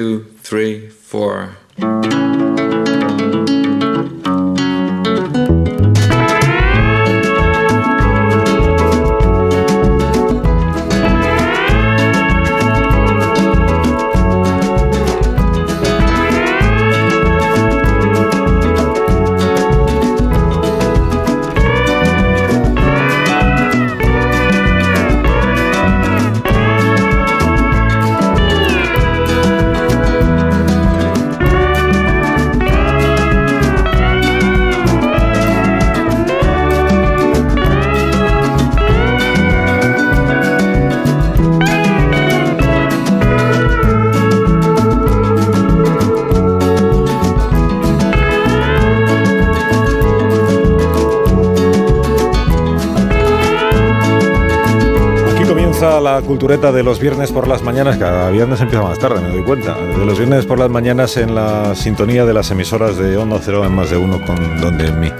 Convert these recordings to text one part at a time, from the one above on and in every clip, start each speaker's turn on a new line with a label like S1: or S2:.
S1: two, three, four.
S2: Cultureta de los viernes por las mañanas. Cada viernes empieza más tarde, me doy cuenta. De los viernes por las mañanas en la sintonía de las emisoras de Onda Cero en más de uno con Donde en mí.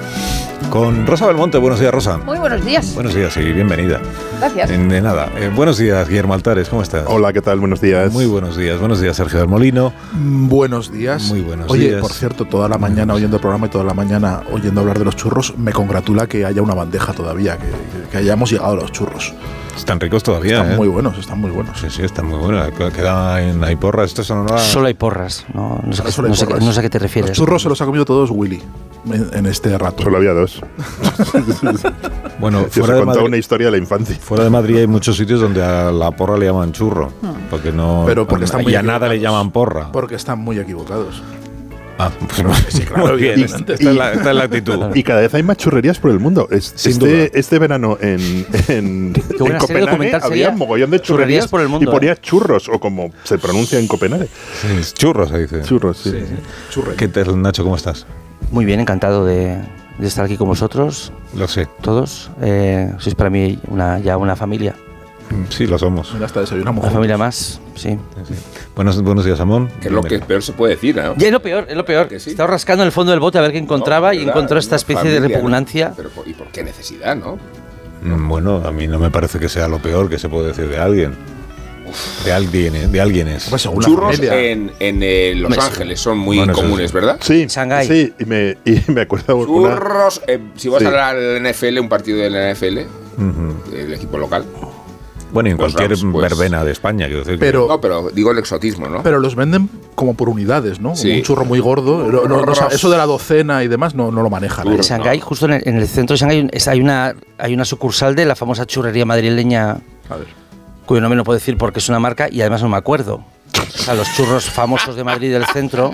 S2: Con Rosa Belmonte. Buenos días, Rosa.
S3: Muy buenos días.
S2: Buenos días y bienvenida.
S3: Gracias.
S2: De nada. Eh, buenos días, Guillermo Altares. ¿Cómo estás?
S4: Hola, ¿qué tal? Buenos días.
S2: Muy buenos días. Buenos días, Sergio del Molino.
S5: Mm, Buenos días.
S2: Muy buenos
S5: Oye,
S2: días.
S5: por cierto, toda la mañana oyendo el programa y toda la mañana oyendo hablar de los churros, me congratula que haya una bandeja todavía, que- que hayamos llegado a los churros.
S2: Están ricos todavía,
S5: Están
S2: ¿eh?
S5: muy buenos, están muy buenos.
S2: Sí, sí, están muy buenos. Queda en hay porras. Esto son una...
S6: Solo hay porras, no, no sé, qué-
S5: solo hay
S6: no sé qué-
S5: porras.
S6: no sé a qué te refieres.
S5: Los churros se los ha comido todos Willy en, en este rato.
S4: Solo había dos.
S2: Bueno,
S4: Yo
S2: fuera
S4: he
S2: de,
S4: contado
S2: Madrid,
S4: una historia de la infancia.
S2: fuera de Madrid hay muchos sitios donde a la porra le llaman churro. Porque no.
S5: Pero porque están muy
S2: y a nada le llaman porra.
S5: Porque están muy equivocados.
S2: Ah, pues
S5: Sí, claro,
S2: muy bien.
S5: evidentemente.
S2: Esta es la, esta es la actitud.
S4: Y cada vez hay más churrerías por el mundo. Es-
S2: Sin duda.
S4: este, este verano en, en, Copenhague había mogollón de
S6: Churrerías
S4: churrerías
S6: por el mundo,
S4: y ponía
S6: ¿eh?
S4: churros, o como se pronuncia en Copenhague.
S2: Sí, churros, se dice.
S4: Churros, sí.
S5: Churre.
S2: ¿Qué tal, Nacho? ¿Cómo estás?
S6: Muy bien, encantado de, de estar aquí con vosotros,
S2: Lo sé.
S6: todos. Eh, sois para mí una, ya una familia.
S2: Sí, lo somos.
S5: Mira, hasta desayunamos.
S6: Una
S5: juntos.
S6: familia más, sí.
S2: Buenos, buenos días, Amón.
S7: Que es lo que peor se puede decir, ¿no?
S6: Y es lo peor, es lo peor.
S7: Que sí.
S6: Estaba rascando en el fondo del bote a ver qué encontraba
S7: No,
S6: y
S7: ¿verdad?
S6: encontró esta especie de repugnancia.
S7: Pero, ¿por- ¿Y por qué necesidad, no?
S2: Mm, Bueno, a mí no me parece que sea lo peor que se puede decir de alguien. De alguien, ¿eh? de alguien es.
S5: Pues según la
S7: Churros en, en eh, Los Ángeles son muy
S2: Bueno,
S7: comunes,
S2: sí.
S7: ¿verdad?
S4: Sí,
S6: Shanghái.
S4: sí, y me, y me acuerdo una,
S7: Churros, eh, si vas
S4: Sí.
S7: a la NFL, un partido de la NFL, el equipo local.
S2: Bueno, en
S7: Pues
S2: cualquier
S7: pues.
S2: verbena de España, quiero decir. que-
S5: Pero,
S7: No, pero digo el exotismo, ¿no?
S5: pero los venden como por unidades, ¿no?
S7: Sí.
S5: Un churro muy gordo. No- no- no- eso de la docena y demás no, no lo manejan.
S6: En
S5: ¿eh?
S6: Shanghái, justo en el, en el centro de Shanghái, hay una, hay una sucursal de la famosa churrería madrileña,
S5: A ver.
S6: cuyo nombre no puedo decir porque es una marca y además no me acuerdo. O sea, los churros famosos de Madrid del centro.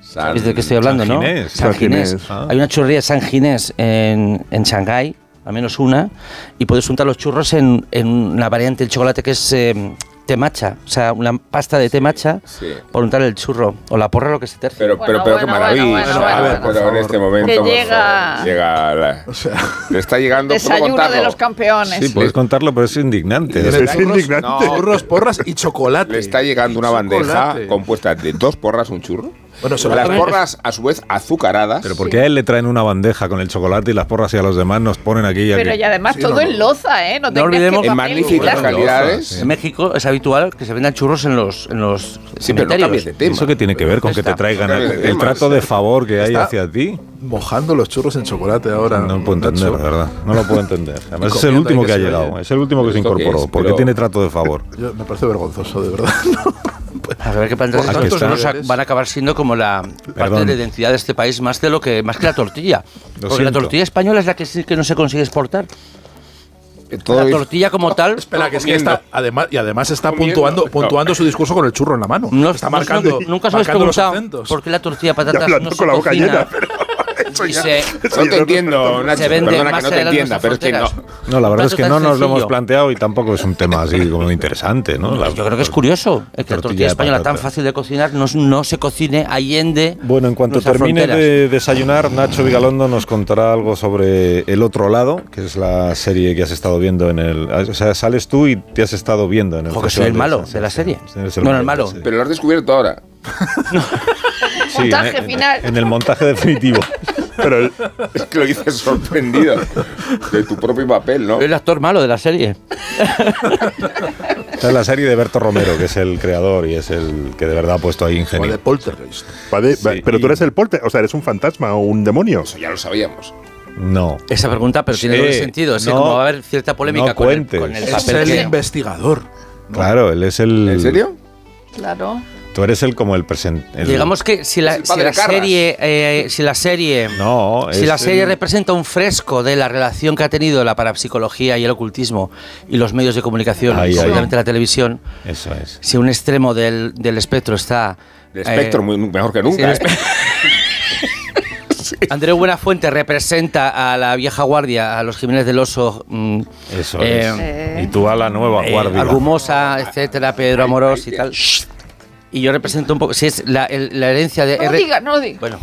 S7: San-
S6: ¿Sabéis de qué estoy hablando,
S2: San
S6: no?
S2: Ginés.
S6: San
S4: San
S6: Ginés.
S4: Ginés.
S2: Ah.
S6: Hay una churrería San Ginés en, en Shanghái, al menos una, y puedes untar los churros en, en una variante del chocolate que es eh, té matcha, o sea, una pasta de té matcha
S7: Sí.
S6: por untar el churro, o la porra, lo que se tercie.
S7: Pero, pero, pero qué maravilla.
S3: bueno, bueno,
S7: a ver,
S5: bueno, por
S7: pero en este momento.
S3: Que llega-
S7: favor, llega la-
S5: O sea,
S7: le está llegando. ¿puedo
S3: Desayuno de los campeones.
S2: Sí, puedes contarlo, pero es indignante.
S4: Es
S5: churros,
S4: indignante.
S5: churros, porras y chocolate.
S7: Le está llegando una
S5: Chocolate.
S7: bandeja compuesta de dos porras, un churro.
S5: Bueno, lo
S7: Las porras, a su vez, azucaradas.
S2: Pero porque a él le traen una bandeja con el chocolate y las porras y a los demás nos ponen aquí y
S3: Pero
S2: aquí.
S3: y además
S5: Sí,
S3: todo
S5: no, no.
S3: en loza, ¿eh? No, te creas
S6: olvidemos-
S3: que
S7: en magníficas calidades.
S2: Sí.
S6: En México es habitual que se vendan churros en los, en los
S7: Sí, pero no cambies de tema.
S2: ¿Eso qué tiene que ver con que te
S6: Está.
S2: traigan el, el
S7: tema,
S2: trato
S7: sí.
S2: de favor que hay
S5: Está.
S2: hacia ti?
S5: mojando los churros en chocolate ahora.
S2: No lo puedo entender, la verdad. No lo puedo entender. Además, es el último que ha
S5: que se
S2: llegado. Es el último que se
S7: ¿Esto qué
S2: incorporó.
S7: es?
S2: Porque
S7: Pero-
S2: tiene trato de favor.
S5: Yo- me parece vergonzoso, de verdad.
S6: A ver qué plantas
S2: Aquí
S6: estos a- van a acabar siendo como la parte
S2: Perdón.
S6: de la identidad de este país más de lo que más que la tortilla.
S2: Lo
S6: Porque la
S2: siento.
S6: tortilla española es la que sí que no se consigue exportar.
S7: Eh, todo
S6: la tortilla como tal
S5: Espera, que es que está, además, y además está puntuando, puntuando su discurso con el churro en la mano.
S6: no,
S5: está
S6: no-
S5: marcando,
S6: no- nunca os habéis preguntado por qué la tortilla patatas no se
S4: con la boca
S6: cocina
S4: llena, pero eso
S6: y
S4: ya-
S6: se-
S4: eso
S7: No te
S4: no-
S7: entiendo, Nacho.
S6: se
S7: Perdona que no te entienda, pero es que no.
S2: No, la verdad es que no nos lo hemos planteado y tampoco es un tema así como interesante, ¿no? La-
S6: Yo creo que es curioso el que la
S2: tortilla
S6: española tan fácil de cocinar no, no se cocine allende.
S2: Bueno, en cuanto termine
S6: fronteras.
S2: de desayunar, Nacho Vigalondo nos contará algo sobre El Otro Lado, que es la serie que has estado viendo en el... O sea, sales tú y te has estado viendo en el...
S6: Ojo, que
S2: festival
S6: soy el malo de la serie. No, no, el
S2: de la
S6: malo.
S7: Pero lo has descubierto ahora.
S2: Sí,
S3: Montaje
S2: en-
S3: final.
S2: En el montaje definitivo.
S4: Pero el-
S7: Es que lo dices sorprendido de tu propio papel, ¿no?
S6: El actor malo de la serie.
S2: Esta es la serie de Berto Romero, que es el creador y es el que de verdad ha puesto ahí
S5: O de
S2: ingenio.
S5: Poltergeist.
S4: Va de- va-
S2: Sí,
S4: pero
S2: y-
S4: tú eres el polter, o sea, eres un fantasma o un demonio.
S7: Eso ya lo sabíamos.
S2: No.
S6: Esa pregunta, pero tiene
S2: Sí,
S6: doble sentido. Es que
S2: no,
S6: como va a haber cierta polémica
S2: no
S6: con, el, con el
S5: Es
S6: papel
S5: el
S6: que-
S5: investigador.
S2: Claro, él es el.
S7: ¿En serio?
S3: Claro.
S2: Tú eres el como el presente.
S6: Digamos que si la, si serie, eh, si la serie,
S2: No,
S6: si la serie
S2: el-
S6: representa un fresco de la relación que ha tenido la parapsicología y el ocultismo y los medios de comunicación,
S2: Ahí,
S6: y
S2: ahí.
S6: obviamente la televisión,
S2: Eso es.
S6: si un extremo del, del espectro está
S7: El espectro,
S6: eh,
S7: muy, mejor que
S6: sí,
S7: nunca.
S6: el
S7: ¿eh?
S6: espe- Andreu Buenafuente representa a la vieja guardia, a los Jiménez del Oso, mm,
S2: Eso
S6: eh,
S2: es. Y tú a la nueva
S6: eh,
S2: guardia.
S6: Argumosa, etcétera, Pedro Amorós y tal. Y yo represento un poco, si es la, el- la herencia de
S3: No lo digas, no lo digas.
S6: Bueno,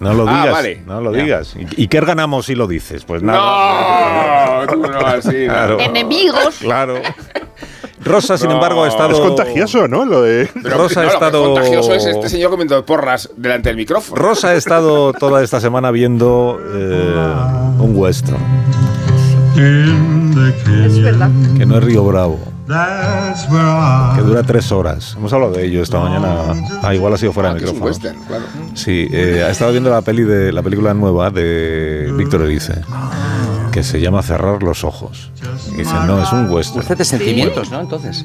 S2: No lo
S7: Ah,
S2: digas.
S7: vale.
S2: No lo digas. ¿Y, y qué ganamos si lo dices? Pues nada.
S7: No, tú no, así. no.
S2: Claro.
S3: Enemigos.
S2: Claro. Rosa, sin embargo, ha estado.
S4: Es contagioso, ¿no? Lo de.
S7: Pero,
S2: Rosa ha
S7: no, lo que es
S2: estado-
S7: contagioso es este señor comiendo porras delante del micrófono.
S2: Rosa ha estado toda esta semana viendo eh, un western,
S3: Es verdad.
S2: que no es Río Bravo, que dura tres horas. Hemos hablado de ello esta mañana. Ah, igual ha sido fuera
S7: Ah,
S2: de
S7: que es un
S2: micrófono.
S7: western, claro.
S2: Sí, eh, ha estado viendo la peli de la película nueva de Víctor Erice, que se llama Cerrar los ojos. Y dice, no, es un western.
S6: usted de sentimientos, ¿no? Entonces.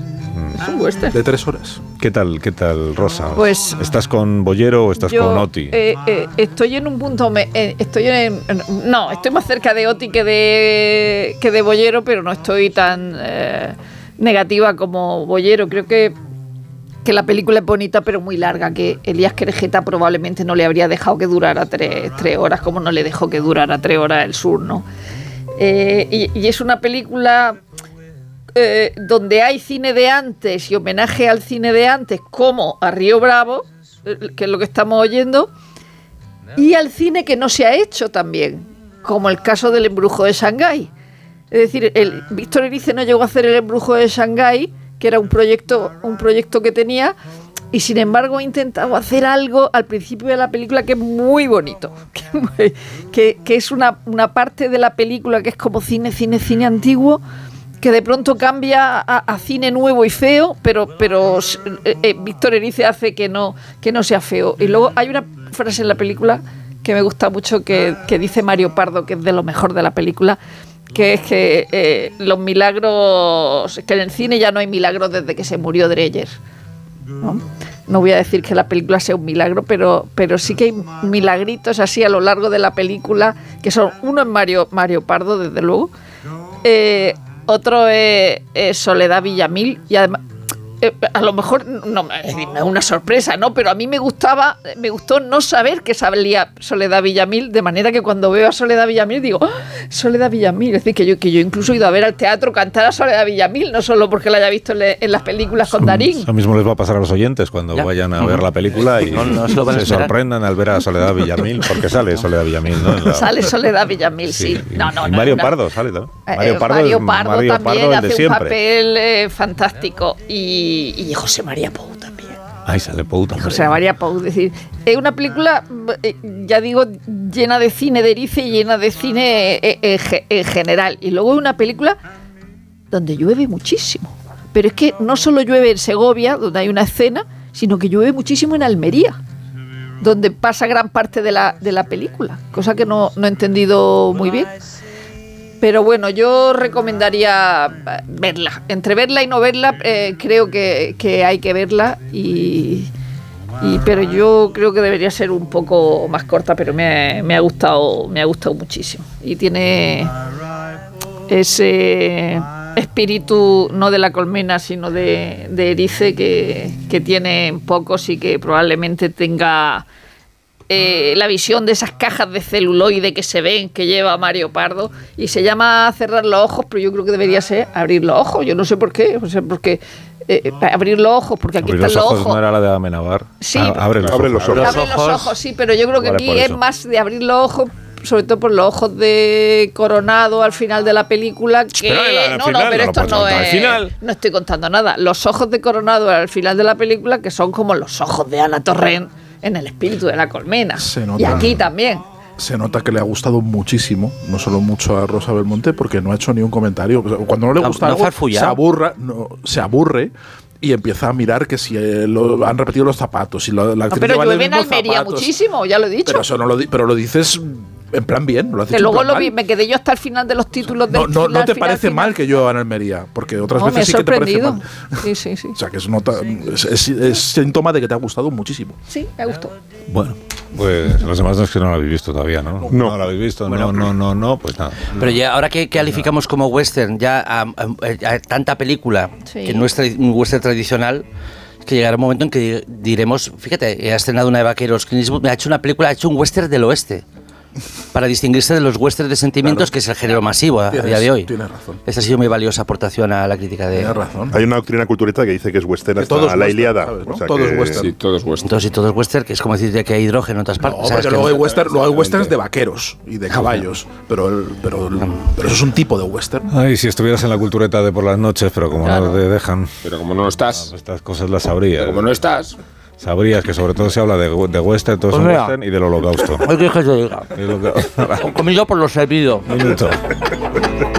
S3: Es un western.
S5: De tres horas.
S2: ¿Qué tal, qué tal, Rosa?
S3: Pues-
S2: ¿Estás con Bollero o estás
S3: Yo,
S2: con Oti?
S3: eh, eh, estoy en un punto. me- eh, estoy en, en- No, estoy más cerca de Oti que de, que de Bollero, pero no estoy tan eh, negativa como Bollero. Creo que, que la película es bonita, pero muy larga. Que Elías Querejeta probablemente no le habría dejado que durara tres, horas, como no le dejó que durara tres horas el sur, ¿no? Eh, y, y es una película eh, donde hay cine de antes y homenaje al cine de antes, como a Río Bravo, eh, que es lo que estamos oyendo, y al cine que no se ha hecho también, como el caso del embrujo de Shanghái. Es decir, el Víctor Erice no llegó a hacer el embrujo de Shanghái, que era un proyecto, un proyecto que tenía, y sin embargo ha intentado hacer algo al principio de la película que es muy bonito, que, es una, parte de la película que es como cine, cine, cine antiguo, que de pronto cambia a, cine nuevo y feo, pero, pero eh, eh, Víctor Erice hace que no, que no sea feo. Y luego hay una frase en la película que me gusta mucho que dice Mario Pardo, que es de lo mejor de la película, que es que eh, los milagros, que en el cine ya no hay milagros desde que se murió Dreyer. ¿no? No voy a decir que la película sea un milagro, pero, pero sí que hay milagritos así a lo largo de la película, que son, uno es Mario, Mario Pardo, desde luego, eh, otro es, es Soledad Villamil, y además, eh, a lo mejor no me- es una sorpresa, ¿no? Pero a mí me gustaba, me gustó no saber que salía Soledad Villamil, de manera que cuando veo a Soledad Villamil digo, ¡Ah! Soledad Villamil, es decir, que yo, que yo incluso he ido a ver al teatro cantar a Soledad Villamil, no solo porque la haya visto en, le- en las películas con Darín.
S2: Eso mismo les va a pasar a los oyentes cuando
S6: Ya.
S2: vayan a ver la película y
S6: No, no se lo van a esperar.
S2: sorprendan al ver a Soledad Villamil, porque sale Soledad Villamil, ¿no? La-
S3: Sale Soledad Villamil, sí. No, no,
S2: y
S3: no,
S2: Mario Pardo sale también.
S3: Eh,
S2: Mario
S3: eh,
S2: Pardo,
S3: Mario
S2: es
S3: Pardo
S2: Mario
S3: también
S2: Pardo,
S3: hace
S2: de
S3: un papel eh, fantástico. Y, y José María Pou también.
S2: Ay, sale Pou también.
S3: José María Pou, es decir, es una película, eh, ya digo, llena de cine de Erice y llena de cine eh, eh, en general. Y luego es una película donde llueve muchísimo. Pero es que no solo llueve en Segovia, donde hay una escena, sino que llueve muchísimo en Almería, donde pasa gran parte de la, de la película, cosa que no, no he entendido muy bien. Pero bueno, yo recomendaría verla. Entre verla y no verla, eh, creo que, hay que verla. Y, pero yo creo que debería ser un poco más corta, pero me, ha gustado, me ha gustado muchísimo. Y tiene ese espíritu no de la colmena, sino de, de erice que, que tiene pocos y que probablemente tenga eh, la visión de esas cajas de celuloide que se ven que lleva Mario Pardo y se llama cerrar los ojos, pero yo creo que debería ser abrir los ojos. Yo no sé por qué, o sea, porque eh, abrir los ojos, porque aquí
S2: Abrir
S3: están
S2: los
S3: los
S2: ojos
S3: ojos.
S2: no era la de Amenabar.
S3: Sí.
S2: Ah, abre los
S4: Abre
S2: ojos.
S4: los ojos.
S3: Abre los
S6: ojos.
S3: sí, pero yo creo que
S2: Vale,
S3: aquí es más de abrir los ojos, sobre todo por los ojos de Coronado al final de la película. Que
S2: Pero
S3: no,
S2: final,
S3: no, pero
S2: no
S3: esto no es.
S2: final.
S3: No estoy contando nada. Los ojos de Coronado al final de la película, que son como los ojos de Ana Torrent en el espíritu de la colmena.
S5: Se nota.
S3: Y aquí también.
S5: se nota que le ha gustado muchísimo, no solo mucho a Rosa Belmonte, porque no ha hecho ni un comentario. Cuando no le gusta
S6: no
S5: algo, se aburra, no, se aburre y empieza a mirar que si eh, lo- han repetido los zapatos, si lo- la
S3: No, pero llueve en Almería
S5: zapatos.
S3: muchísimo, ya lo he dicho.
S5: Pero eso no lo, pero lo dices en plan bien, lo has
S3: que luego lo vi, me quedé yo hasta el final de los títulos del
S5: No, no, no te
S3: final,
S5: parece
S3: final.
S5: mal que yo en Almería, porque otras
S3: No,
S5: veces sí que te parece mal.
S3: Sí, sí, sí.
S5: O sea, que es, nota, es, es- es síntoma de que te ha gustado muchísimo.
S3: Sí, me gustó.
S2: Bueno, pues los demás no es que no lo habéis visto todavía, ¿no?
S4: No.
S2: lo habéis visto, no, no, no, no, pues nada.
S6: Pero ya ahora que calificamos como western ya a, a- a tanta película
S3: Sí.
S6: que no es un western tradicional, que llegará un momento en que diremos, fíjate, ha estrenado una de vaqueros, Clint Eastwood, ha hecho una película, ha hecho un western del oeste. Para distinguirse de los westerns de sentimientos, que es el género masivo a, a día de
S5: Tienes-
S6: hoy.
S5: tienes razón.
S6: Esa ha sido muy valiosa aportación a la crítica de.
S5: Tienes razón.
S4: Hay una doctrina cultureta que dice que es western
S5: Que
S4: hasta
S5: todo es
S4: la
S5: western,
S4: Iliada.
S5: ¿sabes, no?
S4: O sea
S5: Todo es
S4: que-
S5: western.
S7: Sí, todo es vuestro.
S6: Entonces, y todo es western, que es como decir que hay hidrógeno en otras
S5: No,
S6: partes. ¿sabes?
S5: porque
S6: Que
S5: luego hay,
S6: no-
S5: western, luego hay westerns de vaqueros y de caballos, pero, el- pero, el- pero eso es un tipo de western.
S2: Ay, si estuvieras en la cultureta de por las noches, pero como no te dejan,
S7: Pero como no estás,
S2: estas cosas las sabrías.
S7: como no estás,
S2: Sabrías que sobre todo se habla de, de western, todo es
S6: Pues
S2: un
S6: mira.
S2: western y del holocausto.
S6: ¿Qué que te diga? Comido por lo servido.
S2: Minuto.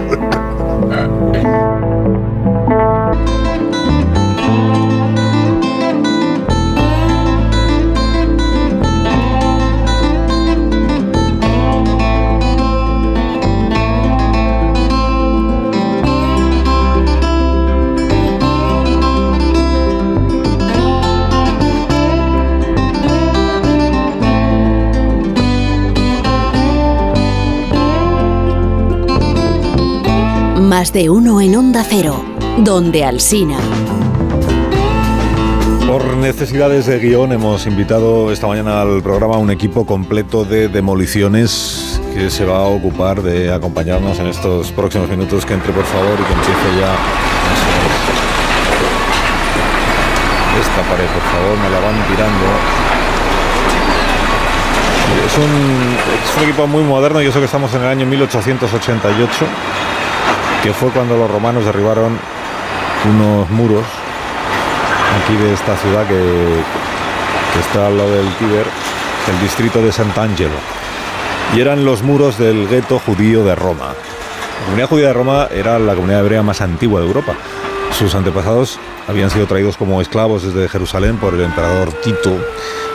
S8: De uno en Onda Cero, donde Alsina.
S2: Por necesidades de guion hemos invitado esta mañana al programa un equipo completo de demoliciones que se va a ocupar de acompañarnos en estos próximos minutos. Que entre por favor y que empiece ya. Esta pared, por favor, me la van tirando. Es un, es un equipo muy moderno y eso que estamos en el año 1888, que fue cuando los romanos derribaron unos muros aquí de esta ciudad que, está al lado del Tíber, el distrito de Sant'Angelo. Y eran los muros del gueto judío de Roma. La comunidad judía de Roma era la comunidad hebrea más antigua de Europa. Sus antepasados habían sido traídos como esclavos desde Jerusalén por el emperador Tito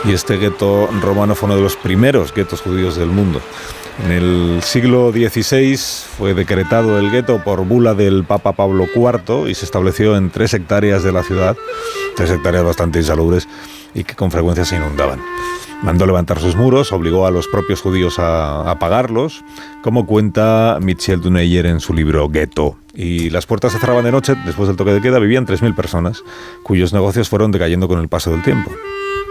S2: y este gueto romano fue uno de los primeros guetos judíos del mundo. En el siglo XVI fue decretado el gueto por bula del Papa Pablo IV y se estableció en tres hectáreas de la ciudad, tres hectáreas bastante insalubres y que con frecuencia se inundaban. Mandó levantar sus muros, obligó a los propios judíos a, pagarlos, como cuenta Michel Duneyer en su libro Ghetto. Y las puertas se cerraban de noche, después del toque de queda vivían 3.000 personas, cuyos negocios fueron decayendo con el paso del tiempo.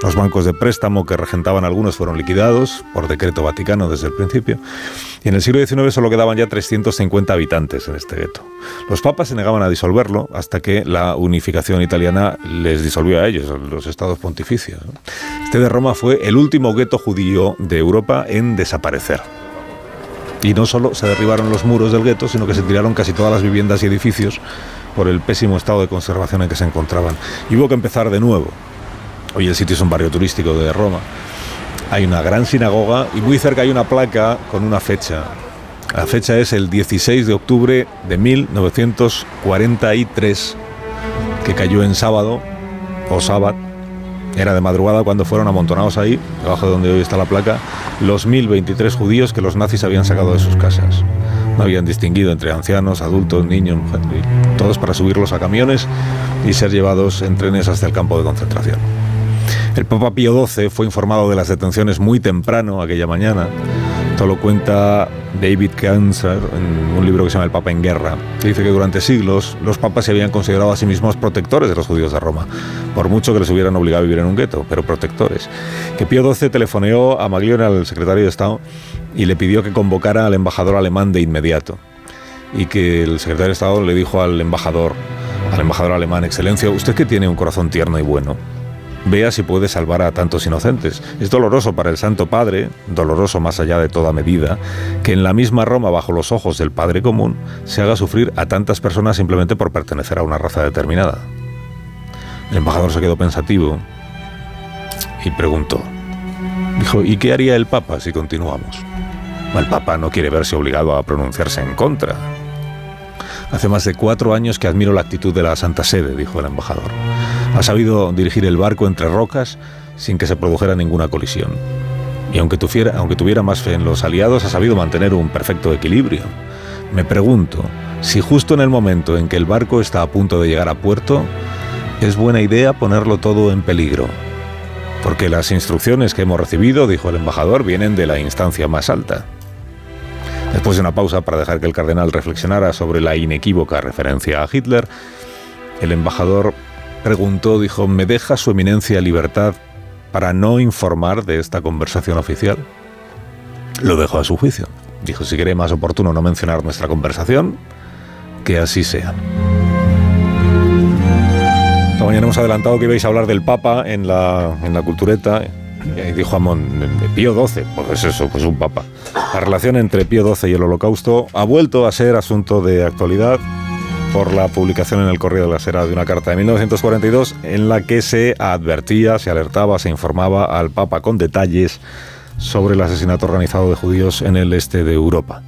S2: Los bancos de préstamo que regentaban algunos fueron liquidados por decreto vaticano desde el principio. Y en el siglo XIX solo quedaban ya 350 habitantes en este gueto. Los papas se negaban a disolverlo hasta que la unificación italiana les disolvió a ellos, a los estados pontificios. Este de Roma fue el último gueto judío de Europa en desaparecer. Y no solo se derribaron los muros del gueto, sino que se tiraron casi todas las viviendas y edificios por el pésimo estado de conservación en que se encontraban. Y hubo que empezar de nuevo. Hoy el sitio es un barrio turístico de Roma. Hay una gran sinagoga y muy cerca hay una placa con una fecha. La fecha es el 16 de octubre de 1943, que cayó en sábado o sábado. Era de madrugada cuando fueron amontonados ahí, debajo de donde hoy está la placa, los 1023 judíos que los nazis habían sacado de sus casas. No habían distinguido entre ancianos, adultos, niños, todos para subirlos a camiones y ser llevados en trenes hasta el campo de concentración. El Papa Pío XII fue informado de las detenciones muy temprano aquella mañana. Esto lo cuenta David Kanzer en un libro que se llama El Papa en Guerra. que dice que durante siglos los papas se habían considerado a sí mismos protectores de los judíos de Roma, por mucho que les hubieran obligado a vivir en un gueto, pero protectores. Que Pío XII telefoneó a Maglione, al secretario de Estado, y le pidió que convocara al embajador alemán de inmediato. Y que el secretario de Estado le dijo al embajador, al embajador alemán, Excelencia, usted que tiene un corazón tierno y bueno, vea si puede salvar a tantos inocentes. Es doloroso para el Santo Padre, doloroso más allá de toda medida, que en la misma Roma, bajo los ojos del Padre común, se haga sufrir a tantas personas simplemente por pertenecer a una raza determinada. El embajador se quedó pensativo y preguntó. Dijo, ¿y qué haría el Papa si continuamos? El Papa no quiere verse obligado a pronunciarse en contra. Hace más de cuatro años que admiro la actitud de la Santa Sede, dijo el embajador. Ha sabido dirigir el barco entre rocas sin que se produjera ninguna colisión. Y aunque tuviera, más fe en los aliados, ha sabido mantener un perfecto equilibrio. Me pregunto si justo en el momento en que el barco está a punto de llegar a puerto, es buena idea ponerlo todo en peligro. Porque las instrucciones que hemos recibido, dijo el embajador, vienen de la instancia más alta. Después de una pausa para dejar que el cardenal reflexionara sobre la inequívoca referencia a Hitler, el embajador preguntó, dijo, ¿me deja su eminencia libertad para no informar de esta conversación oficial? Lo dejó a su juicio. Dijo, si cree más oportuno no mencionar nuestra conversación, que así sea. Esta mañana hemos adelantado que ibais a hablar del Papa en la, en la cultureta. Y dijo Amón, Pío XII, pues es eso, pues un papa. La relación entre Pío XII y el holocausto ha vuelto a ser asunto de actualidad por la publicación en el Correo de la Sera de una carta de 1942 en la que se advertía, se alertaba, se informaba al Papa con detalles sobre el asesinato organizado de judíos en el este de Europa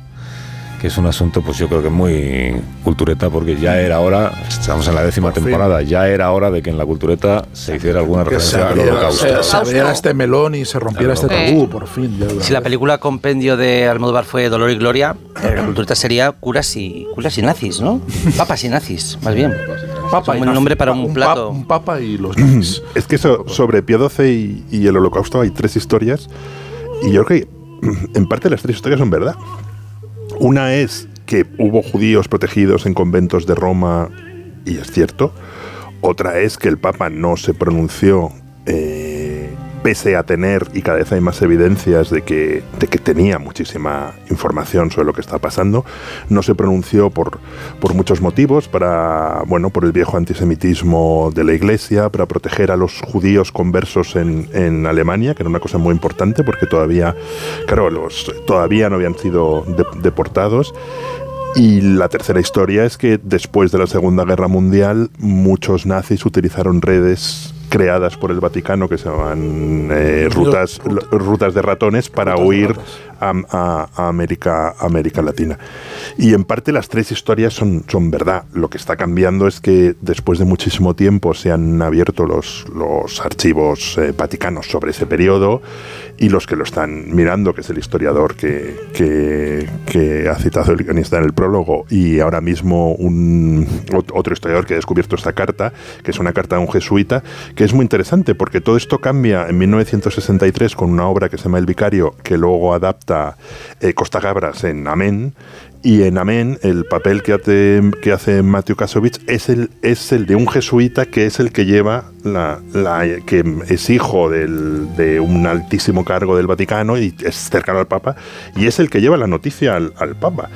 S2: que es un asunto, pues yo creo que muy cultureta, porque ya era hora, estamos en la décima temporada, ya era hora de que en la cultureta se hiciera alguna referencia al holocausto.
S5: Se, abriera este melón y se rompiera este tabú, por fin.
S6: si la película compendio de Almodóvar fue Dolor y Gloria, la cultureta sería curas y, curas y nazis, ¿no? Papas y nazis, más bien.
S5: Papa
S6: un buen nombre para un, plato.
S5: un papa y los nazis.
S4: Es que eso, sobre Pío XII y, y el holocausto hay tres historias, y yo creo que en parte las tres historias son verdad. Una es que hubo judíos protegidos en conventos de Roma, y es cierto. Otra es que el Papa no se pronunció eh, pese a tener, y cada vez hay más evidencias de que, de que tenía muchísima información sobre lo que está pasando, no se pronunció por, por muchos motivos, para, bueno, por el viejo antisemitismo de la Iglesia, para proteger a los judíos conversos en, en Alemania, que era una cosa muy importante, porque todavía, claro, los, todavía no habían sido de, deportados. Y la tercera historia es que después de la Segunda Guerra Mundial muchos nazis utilizaron redes creadas por el Vaticano que se llaman eh, rutas, rutas de ratones para huir. América, América Latina. Y en parte las tres historias son, son verdad. Lo que está cambiando es que después de muchísimo tiempo se han abierto los, los archivos eh, vaticanos sobre ese periodo y los que lo están mirando, que es el historiador que, que, ha citado el guionista en el prólogo, y ahora mismo un, ot- otro historiador que ha descubierto esta carta, que es una carta de un jesuita, que es muy interesante porque todo esto cambia en 1963 con una obra que se llama El Vicario, que luego adapta eh, Costa Gabras en Amén. Y en Amén, el papel que hace, que hace Matthew Kasovich es el, es el de un jesuita que es el que lleva la, que es hijo de un altísimo cargo del Vaticano y es cercano al Papa, y es el que lleva la noticia al, al Papa.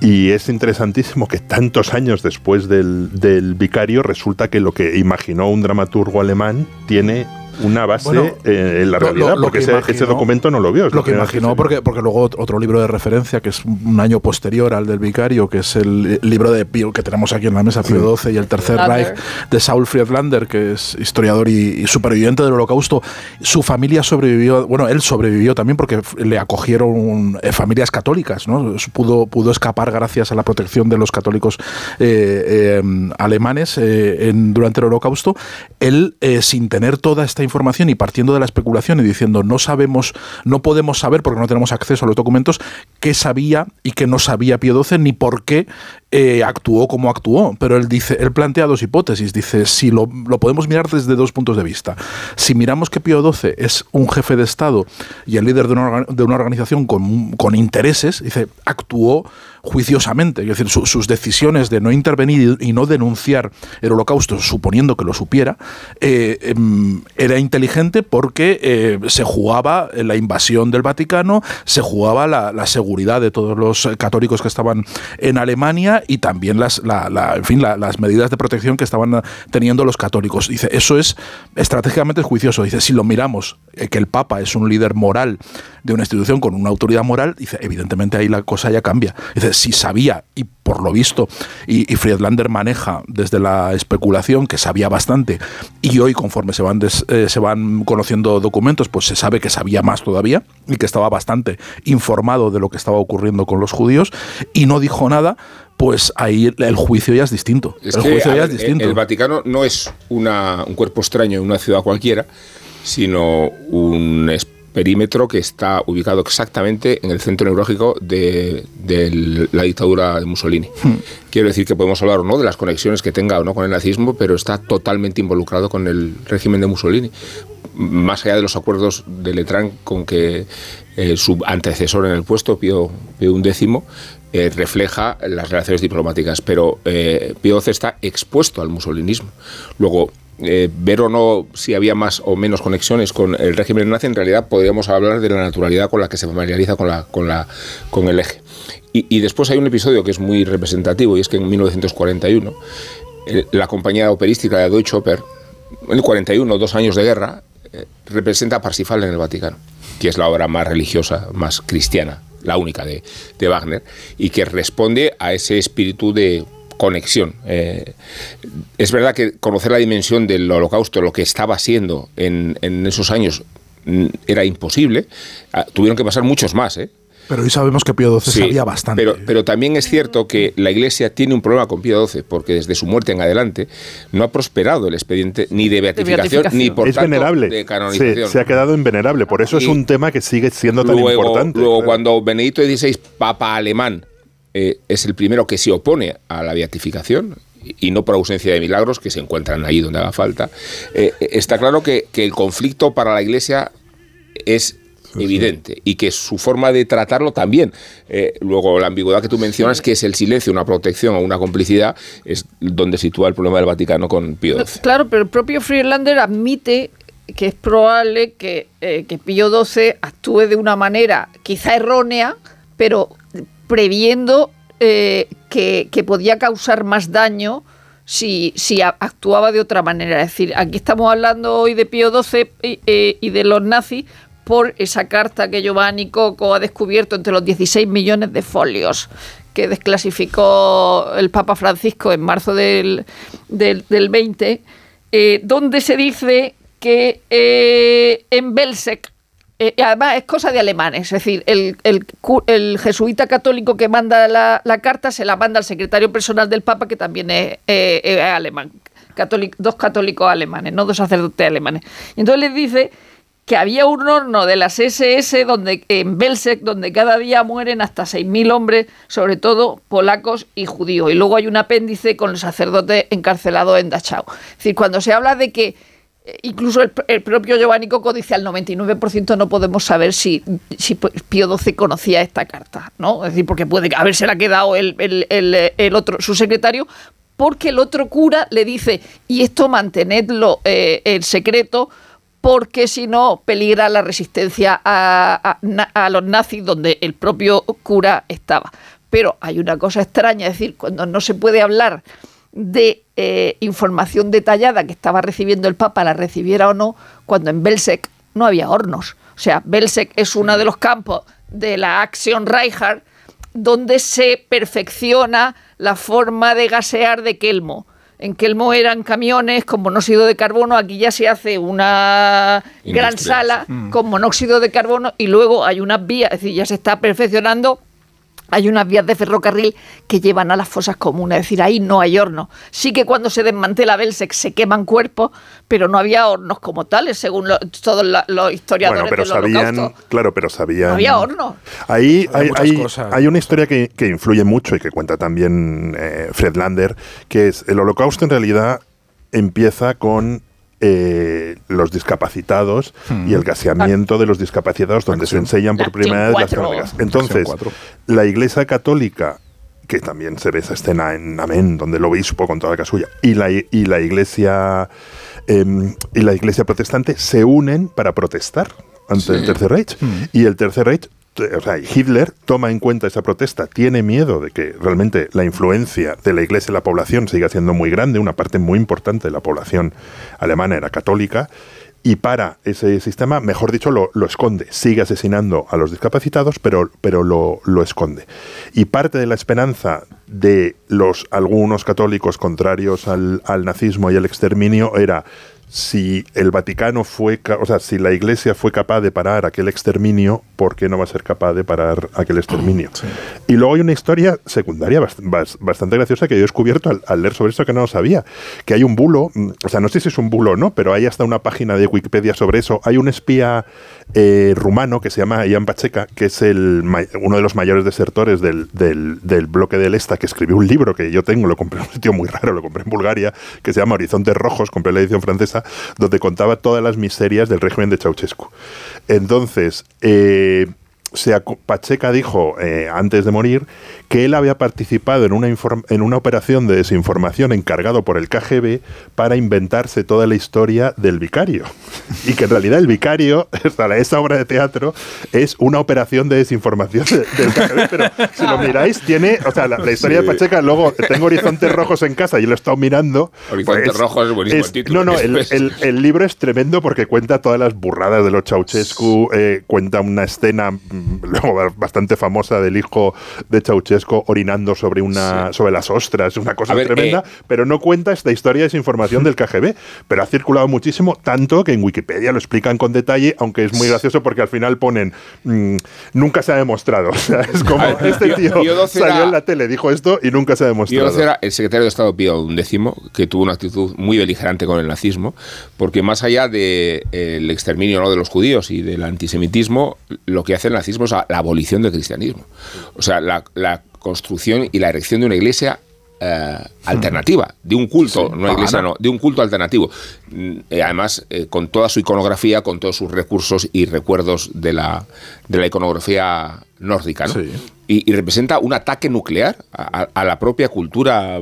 S4: Y es interesantísimo que tantos años después del, del vicario resulta que lo que imaginó un dramaturgo alemán tiene una base
S5: Bueno,
S4: eh, en la realidad,
S5: lo- lo
S4: porque
S5: que
S4: ese,
S5: imaginó-
S4: ese documento no lo vio. es
S5: Lo que imaginó, porque, porque luego ot- otro libro de referencia, que es un año posterior al del Vicario, que es el libro de Pío, que tenemos aquí en la mesa, Pío XII y el Tercer
S3: Lander.
S5: Reich, de Saul Friedlander, que es historiador y, y superviviente del Holocausto. Su familia sobrevivió, bueno, él sobrevivió también porque le acogieron eh, familias católicas, ¿no? Pudo, pudo escapar gracias a la protección de los católicos eh, eh, alemanes eh, en- durante el Holocausto. Él, eh, sin tener toda esta información y partiendo de la especulación y diciendo no sabemos, no podemos saber porque no tenemos acceso a los documentos, qué sabía y qué no sabía Pío XII ni por qué eh, actuó como actuó. Pero él dice, él plantea dos hipótesis. Dice, si lo, lo podemos mirar desde dos puntos de vista. Si miramos que Pío XII es un jefe de Estado y el líder de una, de una organización con, con intereses, dice, actuó juiciosamente. Es decir, su- sus decisiones de no intervenir y no denunciar el holocausto, suponiendo que lo supiera, eh, em, era inteligente porque eh, se jugaba la invasión del Vaticano, se jugaba la, seguridad de todos los católicos que estaban en Alemania y también las, la- la- en fin, la- las medidas de protección que estaban teniendo los católicos. Dice, eso es estratégicamente juicioso. Dice, si lo miramos, eh, que el Papa es un líder moral de una institución con una autoridad moral, dice, evidentemente ahí la cosa ya cambia. Dice, si sabía, y por lo visto, y, y Friedlander maneja desde la especulación que sabía bastante, y hoy conforme se van, des- eh, se van conociendo documentos, pues se sabe que sabía más todavía, y que estaba bastante informado de lo que estaba ocurriendo con los judíos, y no dijo nada, pues ahí el, juicio ya es distinto.
S7: Es
S5: el
S7: que,
S5: juicio ya
S7: ver,
S5: es distinto.
S7: El Vaticano no es una- un cuerpo extraño en una ciudad cualquiera, sino un perímetro que está ubicado exactamente en el centro neurálgico de, de la dictadura de Mussolini.
S5: Hmm.
S7: Quiero decir que podemos hablar o no de las conexiones que tenga o no con el nazismo, pero está totalmente involucrado con el régimen de Mussolini. Más allá de los acuerdos de Letrán con que eh, su antecesor en el puesto, Pío, Pío XI, eh, refleja las relaciones diplomáticas, pero eh, Pío XII está expuesto al musolinismo. Luego, eh, ver o no si había más o menos conexiones con el régimen nazi, en realidad podríamos hablar de la naturalidad con la que se familiariza con, la, con, la, con el eje. Y, después hay un episodio que es muy representativo, y es que en 1941 eh, la compañía operística de Deutsche Oper, en el 41, dos años de guerra, eh, representa a Parsifal en el Vaticano, que es la obra más religiosa, más cristiana, la única de, de Wagner, y que responde a ese espíritu de conexión. Eh, es verdad que conocer la dimensión del holocausto, lo que estaba siendo en, en esos años, mm, era imposible. Ah, tuvieron que pasar muchos más, ¿eh?
S5: Pero hoy sabemos que Pío XII
S7: Sí,
S5: sabía bastante.
S7: Pero, pero también es cierto que la Iglesia tiene un problema con Pío XII, porque desde su muerte en adelante no ha prosperado el expediente ni de beatificación,
S3: beatificación.
S7: ni por
S4: es
S7: tanto
S4: venerable.
S7: de
S4: Sí,
S7: canonización.
S4: se ha quedado en venerable. Por eso es un tema que sigue siendo tan
S7: luego,
S4: importante.
S7: luego cuando Benedicto XVI, papa alemán, eh, es el primero que se opone a la beatificación, y no por ausencia de milagros, que se encuentran ahí donde haga falta, eh, está claro que, que el conflicto para la Iglesia es evidente y que su forma de tratarlo también. Eh, luego, la ambigüedad que tú mencionas, que es el silencio, una protección o una complicidad, es donde sitúa el problema del Vaticano con Pío XII.
S3: Claro, pero el propio Friedlander admite que es probable que, eh, que Pío XII actúe de una manera quizá errónea, pero previendo eh, que, que podía causar más daño si, si actuaba de otra manera. Es decir, aquí estamos hablando hoy de Pío XII y, eh, y de los nazis por esa carta que Giovanni Coco ha descubierto entre los 16 millones de folios que desclasificó el Papa Francisco en marzo del, del, del 20, eh, donde se dice que en Belzec, eh, además es cosa de alemanes, es decir, el, jesuita católico que manda la, carta se la manda al secretario personal del Papa, que también es, eh, alemán, católico, dos católicos alemanes, no dos sacerdotes alemanes. Y entonces les dice que había un horno de las SS donde, en Belzec donde cada día mueren hasta 6.000 hombres, sobre todo polacos y judíos. Y luego hay un apéndice con los sacerdotes encarcelados en Dachau. Es decir, cuando se habla de que incluso el, propio Giovanni Coco dice al 99% no podemos saber si, si Pío XII conocía esta carta, ¿no? Es decir, porque puede habérsela quedado el, el, otro, su secretario, porque el otro cura le dice, y esto mantenedlo eh, en secreto, porque si no peligra la resistencia a, a, los nazis donde el propio cura estaba. Pero hay una cosa extraña, es decir, cuando no se puede hablar de eh, información detallada que estaba recibiendo el Papa, la recibiera o no, cuando en Belzec no había hornos. O sea, Belzec es uno de los campos de la Action Reinhardt donde se perfecciona la forma de gasear de Kelmo en Kelmo eran camiones con monóxido de carbono, aquí ya se hace una gran sala mm. con monóxido de carbono y luego hay unas vías, es decir, ya se está perfeccionando. Hay unas vías de ferrocarril que llevan a las fosas comunes, es decir, ahí no hay horno. Sí que cuando se desmantela Belsex se queman cuerpos, pero no había hornos como tales, según lo, todos la, los historiadores
S4: bueno, pero
S3: del
S4: sabían,
S3: holocausto.
S4: Claro, pero sabían...
S3: No había horno.
S4: Ahí hay,
S5: muchas
S4: hay,
S5: cosas.
S4: hay una historia que, que influye mucho y que cuenta también eh, Fred Lander, que es el holocausto en realidad empieza con eh, los discapacitados
S5: Hmm.
S4: y el gaseamiento de los discapacitados, donde se enseñan por primera vez las cargas. Entonces, la Iglesia Católica, que también se ve esa escena en Amén, donde el obispo con toda la casulla, y la, y la Iglesia em, y la Iglesia protestante se unen para protestar ante el Tercer Reich. Y el Tercer Reich o sea, Hitler toma en cuenta esa protesta, tiene miedo de que realmente la influencia de la Iglesia en la población siga siendo muy grande, una parte muy importante de la población alemana era católica, y para ese sistema, mejor dicho, lo, esconde. Sigue asesinando a los discapacitados, pero, pero lo, lo, esconde. Y parte de la esperanza de los algunos católicos contrarios al, al nazismo y al exterminio era si el Vaticano fue, o sea, si la Iglesia fue capaz de parar aquel exterminio, ¿por qué no va a ser capaz de parar aquel exterminio? Sí. Y luego hay una historia secundaria bastante graciosa que yo he descubierto al, al, leer sobre eso que no lo sabía, que hay un bulo, o sea, no sé si es un bulo o no, pero hay hasta una página de Wikipedia sobre eso. Hay un espía eh, rumano que se llama Ian Pacheca, que es el, uno de los mayores desertores del, del, del bloque del ESTA, que escribió un libro que yo tengo, lo compré en un sitio muy raro, lo compré en Bulgaria, que se llama Horizontes Rojos, compré la edición francesa, donde contaba todas las miserias del régimen de Ceausescu. Entonces, eh, se, Pacheca dijo eh, antes de morir que él había participado en una, en una operación de desinformación encargado por el KGB para inventarse toda la historia del vicario. Y que en realidad el vicario, esa obra de teatro, es una operación de desinformación del KGB. Pero si lo miráis, tiene, o sea, la, la historia sí. de Pacheca, luego tengo Horizontes Rojos en casa y lo he estado mirando.
S7: Horizontes pues, Rojos es buenísimo
S4: es,
S7: título.
S4: No, no, el, el, el, libro es tremendo porque cuenta todas las burradas de los Ceausescu, eh, cuenta una escena luego bastante famosa del hijo de Ceausescu orinando sobre una sí. sobre las ostras, una cosa ver, tremenda, eh, pero no cuenta esta historia de desinformación del KGB, pero ha circulado muchísimo, tanto que en Wikipedia lo explican con detalle, aunque es muy gracioso porque al final ponen mmm, nunca se ha demostrado, o sea, es como ver, este tío salió era, en la tele, dijo esto y nunca se ha demostrado.
S7: Era el secretario de Estado Pío XI, que tuvo una actitud muy beligerante con el nazismo, porque más allá del de, eh, exterminio ¿no? de los judíos y del antisemitismo, lo que hace el nazismo es la abolición del cristianismo. O sea, la, la construcción y la erección de una iglesia eh, alternativa, de un culto, sí, no iglesia, no, de un culto alternativo. Eh, además, eh, con toda su iconografía, con todos sus recursos y recuerdos de la, de la iconografía nórdica, ¿no? sí. y, y, representa un ataque nuclear a, a la propia cultura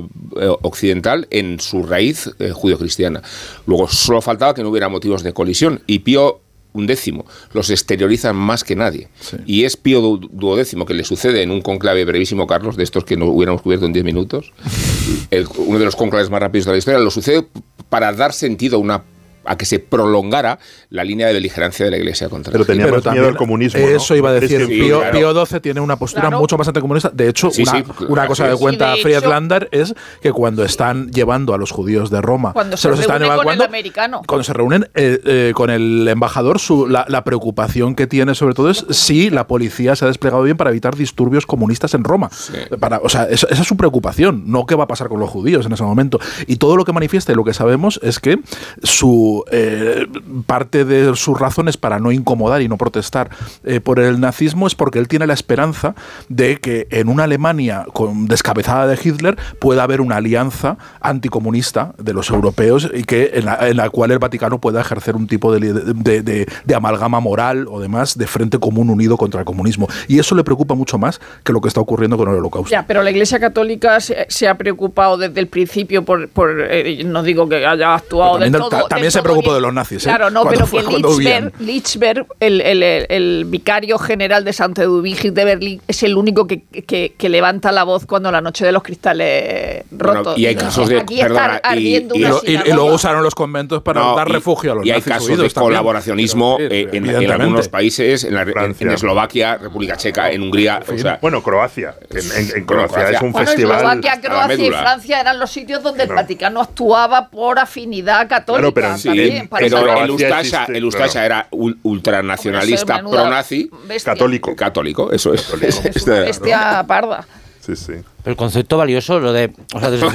S7: occidental en su raíz judio-cristiana. Luego, solo faltaba que no hubiera motivos de colisión, y Pío un décimo, los exteriorizan más que nadie. Sí. Y es Pío duodécimo que le sucede en un conclave brevísimo, Carlos, de estos que no hubiéramos cubierto en 10 minutos, el, uno de los conclaves más rápidos de la historia, lo sucede para dar sentido a una a que se prolongara la línea de beligerancia de la Iglesia contra
S4: Pero tenía más miedo al comunismo.
S5: Eso
S4: ¿no?
S5: iba a decir.
S4: Sí,
S5: Pío,
S4: claro.
S5: Pío, XII tiene una postura
S3: Claro.
S5: mucho más anticomunista. De hecho,
S7: Sí,
S5: una,
S7: sí,
S5: una
S7: claro.
S5: cosa que
S3: Sí,
S5: cuenta Friedlander es que cuando están llevando a los judíos de Roma,
S3: Cuando se
S5: los están
S3: reúne con el
S5: evacuando,
S3: americano.
S5: cuando se reúnen eh, eh, con el embajador, su- la, la preocupación que tiene sobre todo es si la policía se ha desplegado bien para evitar disturbios comunistas en Roma. Para, o sea, esa, esa es su preocupación, no qué va a pasar con los judíos en ese momento. Y todo lo que manifiesta y lo que sabemos es que su eh, parte de sus razones para no incomodar y no protestar eh, por el nazismo es porque él tiene la esperanza de que en una Alemania con, descabezada de Hitler pueda haber una alianza anticomunista de los europeos y que en la, en la cual el Vaticano pueda ejercer un tipo de, de, de, de, amalgama moral o demás de frente común unido contra el comunismo. Y eso le preocupa mucho más que lo que está ocurriendo con el holocausto.
S3: Ya, pero la Iglesia Católica se, se ha preocupado desde el principio por, por eh, no digo que haya actuado del todo,
S5: también
S3: del
S5: se
S3: todo
S5: preocupó de los nazis. ¿eh?
S3: Claro, no, pero
S5: fue-
S3: que Lichberg, el, el- el- el vicario general de Santa Eduvigis de Berlín, es el único que, que- que levanta la voz cuando la noche de los cristales
S7: Bueno,
S3: rotos.
S7: y hay casos de-
S3: Aquí está
S7: perdona, y-
S3: ardiendo
S7: y
S5: Y,
S3: una
S5: y- y luego usaron los conventos para
S7: No,
S5: dar
S7: y-
S5: refugio a los
S7: y hay
S5: nazis
S7: casos
S5: huidos
S7: de
S5: también.
S7: colaboracionismo eh, en, algunos países, en, la- en- Eslovaquia, República Checa, en Hungría. O sea,
S4: Bueno, Croacia. En, en- en
S7: Bueno,
S4: Croacia
S7: Croacia.
S4: es un
S3: Bueno,
S4: festival.
S3: Eslovaquia, Croacia y. Francia eran los sitios donde el. Vaticano actuaba por afinidad católica.
S4: Claro, pero
S7: sí,
S3: también, para
S7: pero
S3: saber-
S7: el Ustasha, el Ustasha era ul- ultranacionalista
S3: Hombre,
S7: pro-nazi
S3: bestia.
S4: Católico.
S7: católico, eso es.
S4: Católico.
S3: Es
S7: Este-
S3: una bestia parda.
S4: Sí, sí.
S6: Pero el concepto valioso, lo de. O sea, el-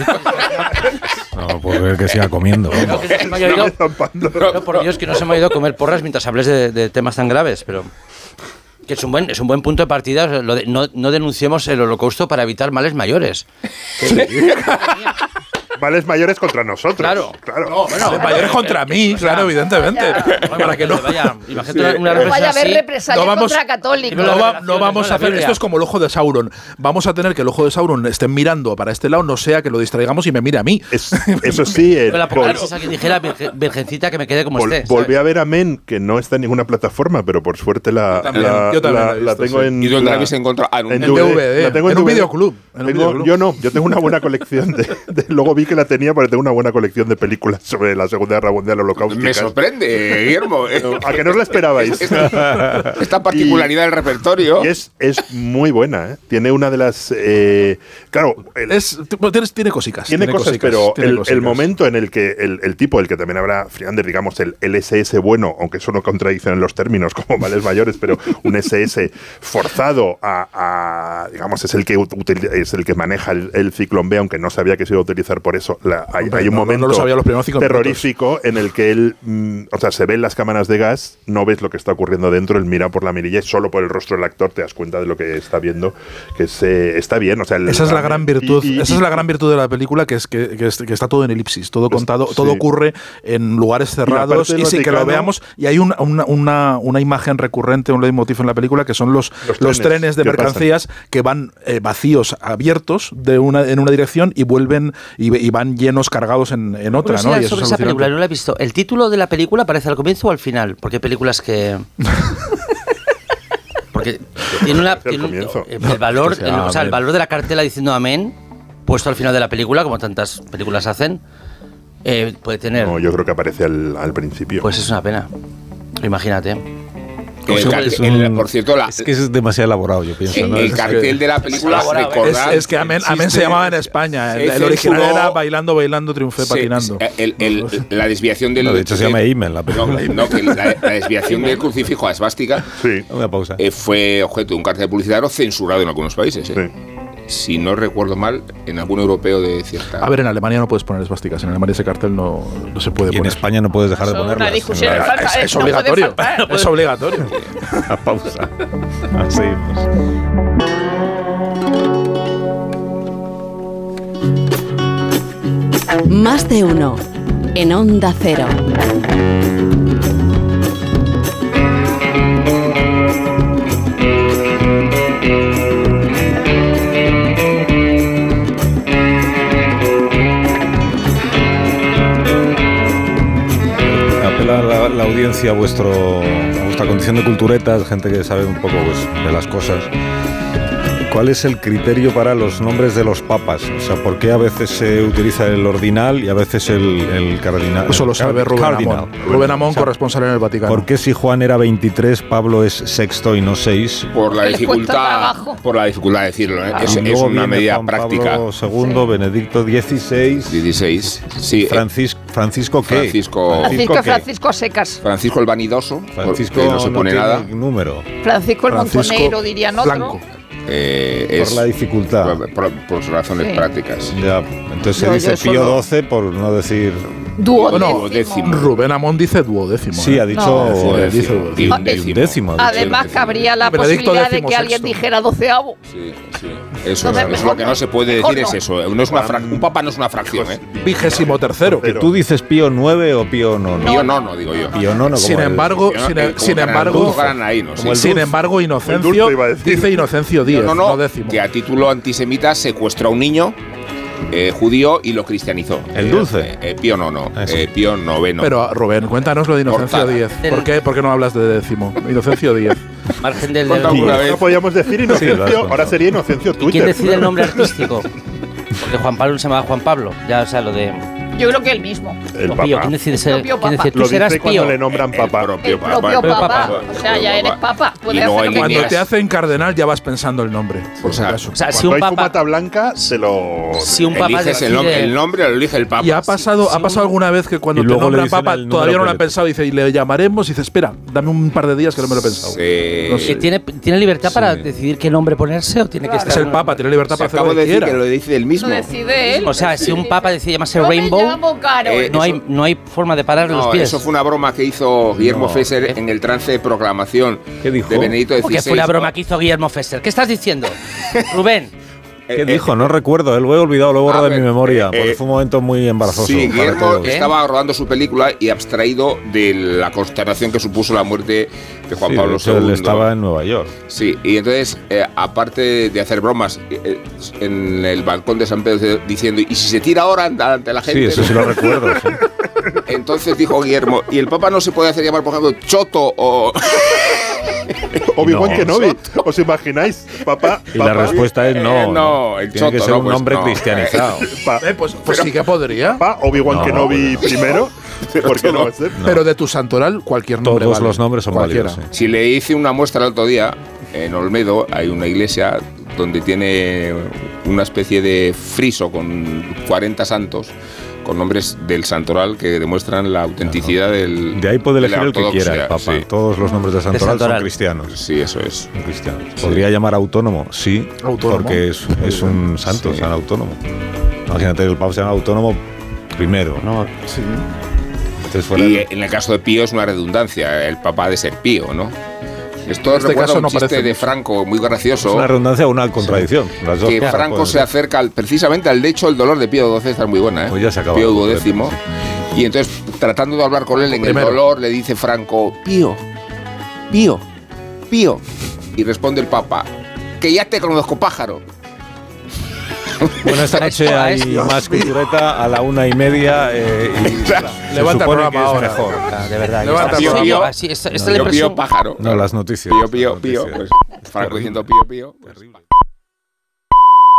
S2: No, por ver que siga comiendo.
S6: no, que no se me haya oído- no, por Dios, que no se me ha ido a comer porras mientras hables de, de temas tan graves, pero. Que es un buen, es un buen punto de partida. o sea, lo de- no, no denunciemos el holocausto para evitar males mayores.
S4: males mayores contra nosotros.
S6: Claro.
S4: claro.
S5: No, bueno, mayores contra mí, claro, evidentemente. Para que no.
S6: Vaya, imagínate una, una
S3: No vaya a haber represalias
S5: No vamos-
S3: contra católicos.
S5: No, va- vamos a hacer. Esto es como el ojo de Sauron. Vamos a tener que el ojo de Sauron estén mirando para este lado, no sea que lo distraigamos y me mire a mí.
S4: Es- eso sí, el,
S6: Pero la apocalipsis alguien dijera "Virge- virgencita que me quede como
S4: vol-
S6: esté.
S4: volví
S6: ¿sabes?
S4: a ver a Men, que no está en ninguna plataforma, pero por suerte la,
S5: Yo también,
S4: la,
S5: yo
S4: tengo
S5: sí.
S4: en.
S7: ¿Y dónde la habéis encontrado? En
S4: DVD. La tengo
S5: en un videoclub.
S4: Yo no, yo tengo una buena colección de, de- Luego vi que la tenía porque tengo una buena colección de películas sobre la Segunda Guerra Mundial Holocausto.
S7: Me sorprende, Guillermo.
S4: ¿A que no os la esperabais?
S7: Esta, esta particularidad del repertorio.
S4: Y es, es muy buena, ¿eh? Tiene una de las. eh, claro, el-
S5: Es, tiene, tiene cosicas.
S4: tiene, cosas,
S5: cosicas,
S4: pero
S5: tiene
S4: el, momento en el que el, el tipo, el que también habrá Friander, digamos, el, el SS bueno, aunque eso no contradice en los términos como males mayores, pero un SS forzado a, a, digamos, es el que util- es el que maneja el, el ciclón B, aunque no sabía que se iba a utilizar por eso. La- hay, hay un
S5: no- no
S4: momento
S5: lo sabía los
S4: terrorífico en el que él, mm, o sea, se ven las cámaras de gas, no ves lo que está ocurriendo dentro, él mira por la mirilla y solo por el rostro del actor te das cuenta de lo que está viendo, que se, está bien, o sea, el-
S5: Esa es la gran virtud,
S4: y- y-
S5: esa es la gran virtud de la película, que es que, que es- que está todo en elipsis, todo
S4: Pues,
S5: contado,
S4: sí.
S5: todo ocurre en lugares cerrados y, sin que lo veamos. Y hay una, una, una, una imagen recurrente, un leitmotiv en la película, que son los,
S4: Los
S5: los,
S4: trenes
S5: trenes de mercancías que van eh, vacíos, abiertos de una, en una dirección y vuelven y, y van llenos cargados en, en otra. ¿no? Y eso
S6: sobre
S5: es
S6: esa
S5: alucinante.
S6: película, no la he visto. ¿El título de la película aparece al comienzo o al final? Porque hay películas que. Porque tiene una. Tiene un- el, el valor,
S5: Que sea
S6: el- o sea, el valor de la cartela diciendo amén, puesto al final de la película, como tantas películas hacen, eh, puede tener.
S4: No, yo creo que aparece al, al principio.
S6: Pues es una pena. Imagínate.
S7: El
S2: Es
S7: cartel-
S2: un-
S7: el- por cierto, la-
S2: es que es demasiado elaborado, yo pienso.
S7: el,
S2: ¿no?
S7: el
S2: Es que-
S7: cartel de la película.
S5: Es,
S7: recordad,
S5: es que Amén, Amén se llamaba en España. El, original era Bailando, Bailando, Triunfé patinando.
S7: se- el- el- la desviación del.
S2: No, de hecho se llama Imen, la película.
S7: no, que la, la desviación del crucifijo a esvástica
S4: sí,
S7: eh, fue objeto de un cartel publicitario censurado en algunos países. eh.
S4: sí.
S7: Si no recuerdo mal, en algún europeo de cierta.
S5: A ver, en Alemania no puedes poner esvásticas. En Alemania ese cartel no, no se puede
S2: Y en
S5: poner.
S2: España no puedes dejar de
S3: Eso es
S2: ponerlas.
S3: una discusión.
S2: en la-
S3: falta-
S5: es, es
S3: no puede
S5: obligatorio.
S3: faltar.
S5: Es obligatorio.
S2: la pausa. Ah, Seguimos.
S8: Más de uno. En Onda Cero.
S2: A vuestra condición de culturetas, gente que sabe un poco pues, de las cosas. ¿Cuál es el criterio para los nombres de los papas? O sea, ¿por qué a veces se utiliza el ordinal y a veces el, el cardinal?
S5: Eso lo sabe
S2: el
S5: Rubén
S2: cardinal?
S5: Amón. Rubén Amón,
S2: O sea,
S5: corresponsal en el Vaticano.
S2: ¿Por qué si Juan era 23, Pablo es sexto y no 6?
S7: por la
S3: Que
S7: dificultad por la dificultad de decirlo ¿eh? es, es una medida práctica
S2: Pablo II, Benedicto XVI,
S7: 16 sí eh,
S2: Francisco, Francisco ¿qué?
S7: Francisco-
S3: Francisco,
S2: ¿qué?
S3: Francisco secas.
S7: Francisco el vanidoso
S2: Francisco
S7: porque no se pone
S2: tiene
S7: nada
S2: número
S3: Francisco el
S5: Francisco
S3: Montonero, dirían otro.
S5: Blanco.
S7: Eh,
S2: por
S7: es
S2: la dificultad.
S7: por, por- por razones
S3: Sí.
S7: prácticas
S2: Ya, entonces se
S3: Yo-
S2: dice
S3: yo solo-
S2: Pío XII por no decir.
S3: Duodécimo.
S7: Duodécimo.
S5: Rubén Amón dice duodécimo.
S2: Sí,
S5: ¿eh?
S2: ha dicho.
S3: No.
S2: eh,
S7: Y un
S2: un
S7: décimo.
S2: décimo. dicho.
S3: Además, cabría la
S5: Benedicto
S3: posibilidad de
S5: décimo
S3: que alguien
S5: sexto.
S3: dijera doceavo.
S7: Sí, sí. Eso
S3: Entonces,
S7: es,
S3: mejor
S7: lo que no
S3: no.
S7: se puede decir es
S3: no.
S7: eso. No es una un papa no es una fracción, ¿eh?
S5: Vigésimo tercero.
S4: Pero-
S2: ¿Tú dices Pío IX o Pío IX?
S7: Yo no, no digo yo.
S2: Pío
S5: Sin embargo,
S7: Yo no-
S5: sin,
S7: eh, como
S5: sin
S7: Gran-
S5: embargo,
S7: no
S5: sin embargo, Inocencio dice Inocencio Díez,
S7: No,
S5: no,
S7: no, no,
S5: décimo.
S7: que a título antisemita secuestró a un niño eh, judío y lo cristianizó.
S2: ¿El
S7: Eh,
S2: dulce?
S7: eh, eh, Pío no, no. Eh, Pío noveno.
S5: Pero Rubén, cuéntanos lo de Inocencio. Díez. ¿Por qué, ¿Por qué no hablas de décimo? Inocencio Díez.
S6: Margen del.
S7: Vez.
S4: No podíamos decir Inocencio, ahora sería Inocencio
S6: ¿Y
S4: Twitter.
S6: quién decide el nombre artístico? Porque Juan Pablo se llamaba Juan Pablo. Ya, o sea, lo de.
S3: Yo creo que el mismo.
S4: El
S6: o Pío. ¿Quién decide ser?
S3: propio
S6: ¿Quién
S3: papa.
S6: decide?
S4: Lo
S6: Tú serás
S4: dice cuando
S6: Pío.
S4: le nombran
S7: El
S4: papa.
S7: propio
S3: El propio
S7: papa.
S6: Propio
S3: papa. O sea, ya eres papa. Puedes
S7: Y luego
S3: hacer lo que
S5: Cuando
S7: líneas-
S5: te hacen cardenal ya vas pensando el nombre. por
S7: O sea,
S5: si acaso.
S6: O sea, si
S4: Cuando
S6: un
S4: hay
S6: papa.
S4: fumata blanca, se lo.
S6: Si un papa
S7: Eliges el, nombre,
S6: decide-
S7: el nombre lo elige el papa.
S5: Y ha pasado, ha pasado alguna vez que cuando
S2: Y
S5: te
S2: luego le
S5: nombran
S2: dicen
S5: papa
S2: el número
S5: todavía no lo
S2: le-
S5: pensado. Dice, y le llamaremos. Y dice, espera, dame un par de días que no me lo he pensado.
S7: Eh,
S5: No sé.
S6: que ¿Tiene, ¿Tiene libertad para decidir qué nombre ponerse o tiene que estar.?
S5: Es el papa, tiene libertad para hacer
S7: acabo
S5: lo
S7: de
S5: que
S7: decir
S5: quiera.
S7: que lo dice él mismo.
S3: Lo decide él.
S6: O sea, si un papa decide llamarse Rainbow,
S7: Eh,
S6: no, hay,
S7: eso-
S6: no hay forma de parar los pies.
S7: eso fue una broma que hizo Guillermo
S2: No.
S7: Fesser en el trance de proclamación
S2: ¿Qué dijo?
S7: de Benedicto XVI.
S6: Porque fue una broma que hizo Guillermo Fesser. ¿Qué estás diciendo? Rubén,
S2: ¿Qué
S7: Eh,
S2: dijo? No recuerdo, él lo he olvidado, lo he borrado de mi memoria,
S7: eh,
S2: porque
S7: eh,
S2: fue un momento muy embarazoso.
S7: Sí, Guillermo estaba rodando su película y abstraído de la consternación que supuso la muerte de Juan
S2: Sí,
S7: Pablo II.
S2: Él estaba en Nueva York.
S7: Sí, y entonces, eh, aparte de hacer bromas eh, eh, en el balcón de San Pedro diciendo, ¿y si se tira ahora ante ante la gente?
S2: Sí, eso sí lo recuerdo. sí.
S7: Entonces dijo Guillermo, ¿y el Papa no se puede hacer llamar, por ejemplo, Choto o...
S4: Obi-Wan
S2: No.
S4: Kenobi, ¿os imagináis? Papá,
S2: Y la respuesta es no.
S7: Eh, no, el
S2: Tiene que
S7: choto,
S2: ser
S7: no,
S2: un
S7: pues
S2: nombre
S7: no.
S2: cristianizado.
S4: pa-
S5: Eh, pues pues sí que podría.
S4: pa, Obi-Wan
S2: No,
S4: Kenobi primero, ¿por qué no va a ser?
S5: Pero de tu santoral, cualquier nombre.
S2: Todos
S5: vale.
S2: los nombres son
S5: Cualquiera.
S2: válidos. sí.
S7: Si le hice una muestra el otro día, en Olmedo hay una iglesia donde tiene una especie de friso con 40 santos, con nombres del santoral que demuestran la autenticidad del.
S2: De ahí puede elegir el que quiera, el Papa.
S7: Sí,
S2: Todos los nombres de Santoral son cristianos.
S7: Sí, eso es.
S2: Cristianos. ¿Podría llamar autónomo? Sí,
S5: Autónomo.
S2: porque es, es un santo,
S7: Sí.
S2: San Autónomo. Imagínate que el Papa se llama autónomo primero.
S6: No,
S5: Sí.
S2: Entonces
S7: Y en el caso de Pío es una redundancia, el papá de ser Pío, ¿no? Esto
S5: En este
S7: recuerda
S5: caso
S7: un
S5: no
S7: chiste
S5: parece
S7: de. Franco muy
S2: ¿Es
S7: gracioso.
S2: una redundancia o una contradicción. Las dos
S7: que Franco se acerca al- precisamente al lecho el dolor de Pío XII, está muy buena, ¿eh?
S2: Pues ya se acaba.
S7: Pío XII. Y entonces, tratando de hablar con él en
S5: Primero.
S7: el dolor, le dice Franco, Pío, Pío, Pío. Y responde el Papa, que ya te conozco, pájaro.
S2: Bueno, esta noche hay más cultureta a la una y media eh, y se
S5: Levanta el
S2: supone
S5: programa
S2: que es
S5: ahora.
S2: mejor.
S6: Ah, de verdad.
S5: Levanta
S7: Pío. Pío.
S6: Así, esta, esta es la
S7: Pío. Pío, pájaro.
S2: No, las noticias.
S7: Pío, Pío,
S2: las
S7: Pío. Pues Franco diciendo Pío, Pío. pues,
S2: Terrible.